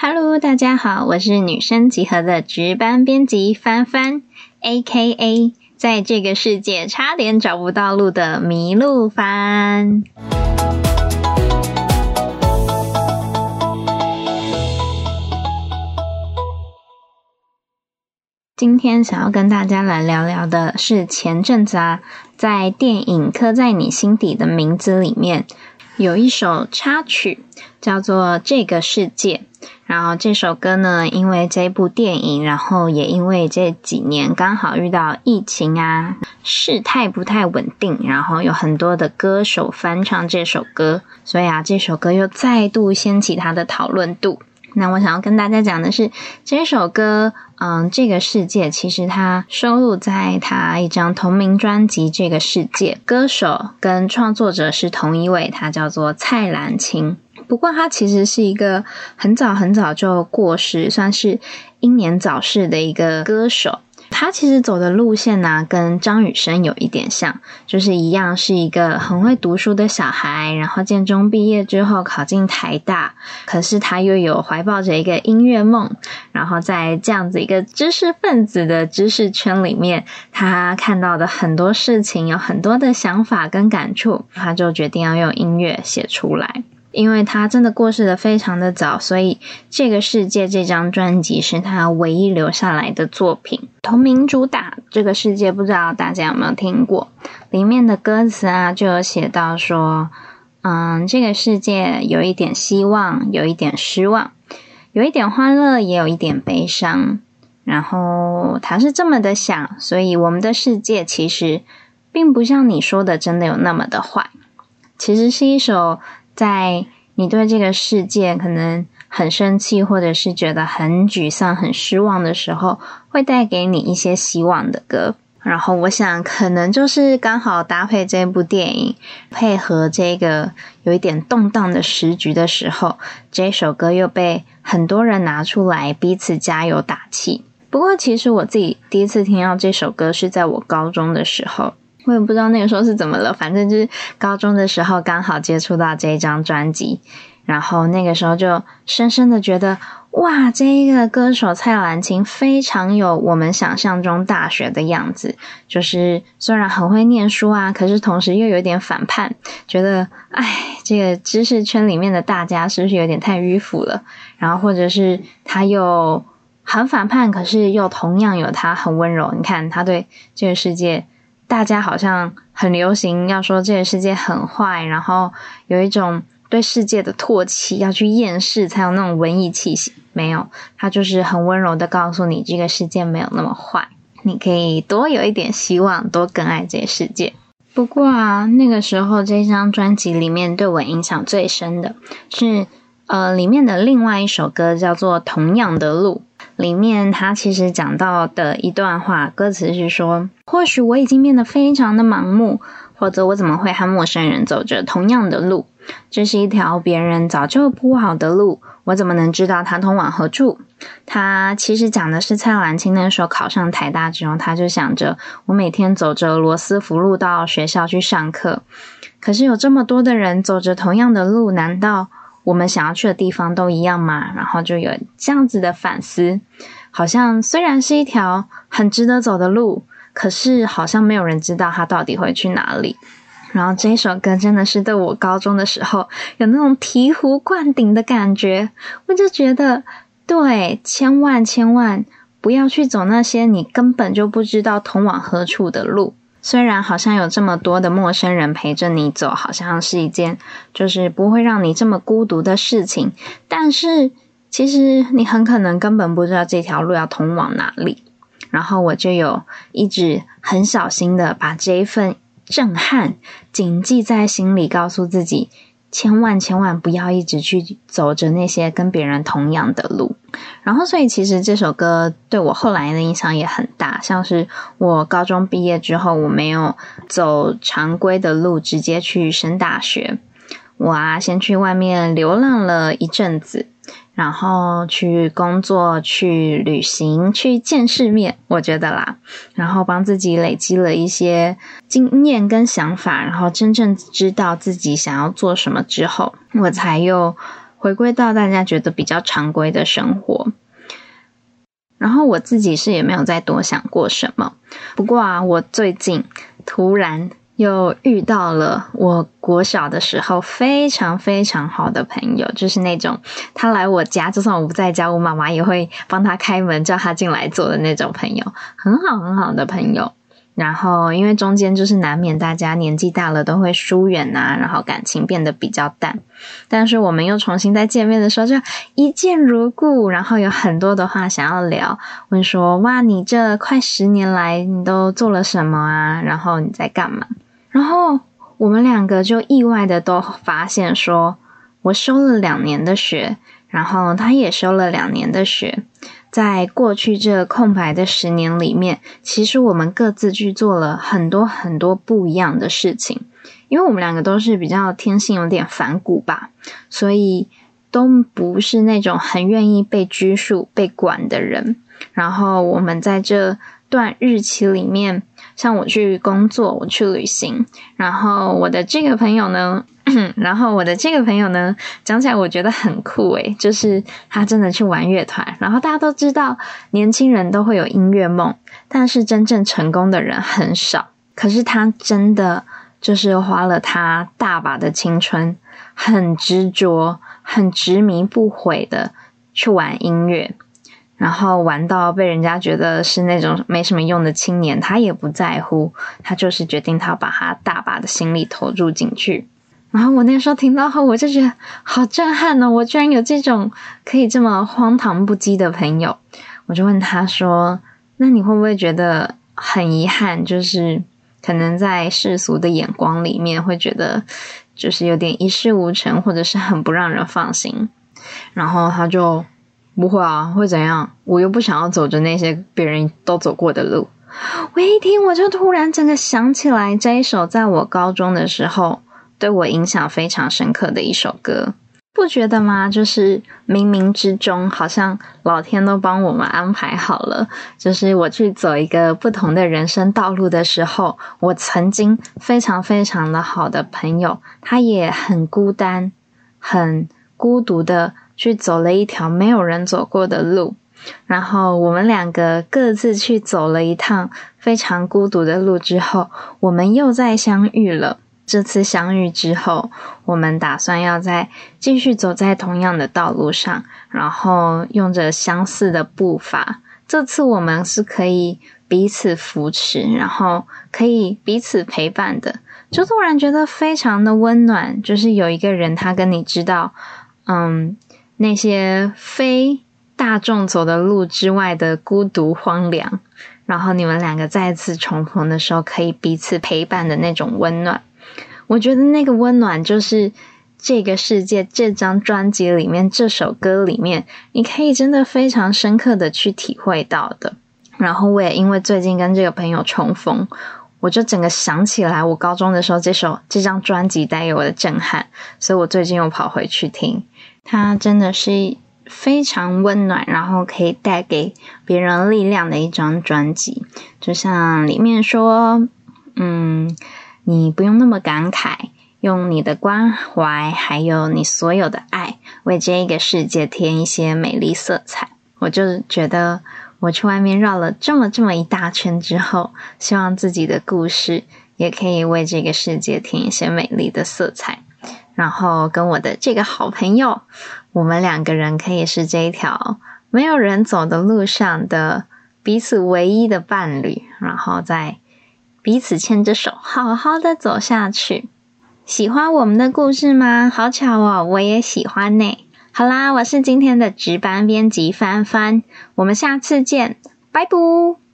Hello，大家好，我是女生集合的值班编辑帆帆，A.K.A. 在这个世界差点找不到路的迷路帆。今天想要跟大家来聊聊的是前阵子啊，在电影《刻在你心底的名字》里面有一首插曲，叫做《这个世界》。然后这首歌呢，因为这部电影，然后也因为这几年刚好遇到疫情啊，事态不太稳定，然后有很多的歌手翻唱这首歌，所以啊，这首歌又再度掀起它的讨论度。那我想要跟大家讲的是，这首歌，嗯，这个世界其实它收录在他一张同名专辑《这个世界》，歌手跟创作者是同一位，他叫做蔡澜清。不过他其实是一个很早很早就过世，算是英年早逝的一个歌手。他其实走的路线呢，跟张雨生有一点像，就是一样是一个很会读书的小孩，然后建中毕业之后考进台大，可是他又有怀抱着一个音乐梦，然后在这样子一个知识分子的知识圈里面，他看到的很多事情，有很多的想法跟感触，他就决定要用音乐写出来。因为他真的过世的非常的早，所以这个世界这张专辑是他唯一留下来的作品。同名主打《这个世界》，不知道大家有没有听过？里面的歌词啊，就有写到说：“嗯，这个世界有一点希望，有一点失望，有一点欢乐，也有一点悲伤。然后他是这么的想，所以我们的世界其实并不像你说的真的有那么的坏。其实是一首。”在你对这个世界可能很生气，或者是觉得很沮丧、很失望的时候，会带给你一些希望的歌。然后，我想可能就是刚好搭配这部电影，配合这个有一点动荡的时局的时候，这首歌又被很多人拿出来彼此加油打气。不过，其实我自己第一次听到这首歌是在我高中的时候。我也不知道那个时候是怎么了，反正就是高中的时候刚好接触到这一张专辑，然后那个时候就深深的觉得，哇，这一个歌手蔡澜清非常有我们想象中大学的样子，就是虽然很会念书啊，可是同时又有点反叛，觉得，哎，这个知识圈里面的大家是不是有点太迂腐了？然后或者是他又很反叛，可是又同样有他很温柔，你看他对这个世界。大家好像很流行要说这个世界很坏，然后有一种对世界的唾弃，要去厌世才有那种文艺气息。没有，他就是很温柔的告诉你，这个世界没有那么坏，你可以多有一点希望，多更爱这个世界。不过啊，那个时候这张专辑里面对我影响最深的是，呃，里面的另外一首歌叫做《同样的路》。里面他其实讲到的一段话，歌词是说：或许我已经变得非常的盲目，或者我怎么会和陌生人走着同样的路？这是一条别人早就铺好的路，我怎么能知道它通往何处？他其实讲的是蔡澜清那时候考上台大之后，他就想着我每天走着罗斯福路到学校去上课，可是有这么多的人走着同样的路，难道？我们想要去的地方都一样嘛，然后就有这样子的反思，好像虽然是一条很值得走的路，可是好像没有人知道它到底会去哪里。然后这一首歌真的是对我高中的时候有那种醍醐灌顶的感觉，我就觉得对，千万千万不要去走那些你根本就不知道通往何处的路。虽然好像有这么多的陌生人陪着你走，好像是一件就是不会让你这么孤独的事情，但是其实你很可能根本不知道这条路要通往哪里。然后我就有一直很小心的把这一份震撼谨记在心里，告诉自己。千万千万不要一直去走着那些跟别人同样的路，然后所以其实这首歌对我后来的影响也很大，像是我高中毕业之后，我没有走常规的路，直接去升大学，我啊先去外面流浪了一阵子。然后去工作、去旅行、去见世面，我觉得啦，然后帮自己累积了一些经验跟想法，然后真正知道自己想要做什么之后，我才又回归到大家觉得比较常规的生活。然后我自己是也没有再多想过什么。不过啊，我最近突然又遇到了我国小的时候非常非常好的朋友，就是那种他来我家，就算我不在家，我妈妈也会帮他开门叫他进来坐的那种朋友，很好很好的朋友。然后，因为中间就是难免大家年纪大了都会疏远呐，然后感情变得比较淡。但是我们又重新再见面的时候，就一见如故，然后有很多的话想要聊，问说：“哇，你这快十年来你都做了什么啊？然后你在干嘛？”然后我们两个就意外的都发现说，我修了两年的学，然后他也修了两年的学。在过去这空白的十年里面，其实我们各自去做了很多很多不一样的事情。因为我们两个都是比较天性有点反骨吧，所以都不是那种很愿意被拘束、被管的人。然后我们在这段日期里面，像我去工作，我去旅行，然后我的这个朋友呢。然后我的这个朋友呢，讲起来我觉得很酷诶，就是他真的去玩乐团。然后大家都知道，年轻人都会有音乐梦，但是真正成功的人很少。可是他真的就是花了他大把的青春，很执着、很执迷不悔的去玩音乐，然后玩到被人家觉得是那种没什么用的青年，他也不在乎，他就是决定他把他大把的心力投入进去。然后我那时候听到后，我就觉得好震撼哦！我居然有这种可以这么荒唐不羁的朋友。我就问他说：“那你会不会觉得很遗憾？就是可能在世俗的眼光里面，会觉得就是有点一事无成，或者是很不让人放心。”然后他就不会啊，会怎样？我又不想要走着那些别人都走过的路。我一听，我就突然整个想起来这一首，在我高中的时候。对我影响非常深刻的一首歌，不觉得吗？就是冥冥之中，好像老天都帮我们安排好了。就是我去走一个不同的人生道路的时候，我曾经非常非常的好的朋友，他也很孤单、很孤独的去走了一条没有人走过的路。然后我们两个各自去走了一趟非常孤独的路之后，我们又再相遇了。这次相遇之后，我们打算要再继续走在同样的道路上，然后用着相似的步伐。这次我们是可以彼此扶持，然后可以彼此陪伴的，就突然觉得非常的温暖。就是有一个人，他跟你知道，嗯，那些非大众走的路之外的孤独荒凉，然后你们两个再次重逢的时候，可以彼此陪伴的那种温暖。我觉得那个温暖，就是这个世界这张专辑里面这首歌里面，你可以真的非常深刻的去体会到的。然后我也因为最近跟这个朋友重逢，我就整个想起来我高中的时候这首这张专辑带给我的震撼，所以我最近又跑回去听，它真的是非常温暖，然后可以带给别人力量的一张专辑。就像里面说，嗯。你不用那么感慨，用你的关怀，还有你所有的爱，为这个世界添一些美丽色彩。我就觉得，我去外面绕了这么这么一大圈之后，希望自己的故事也可以为这个世界添一些美丽的色彩。然后跟我的这个好朋友，我们两个人可以是这一条没有人走的路上的彼此唯一的伴侣。然后再。彼此牵着手，好好的走下去。喜欢我们的故事吗？好巧哦，我也喜欢呢。好啦，我是今天的值班编辑帆帆，我们下次见，拜拜。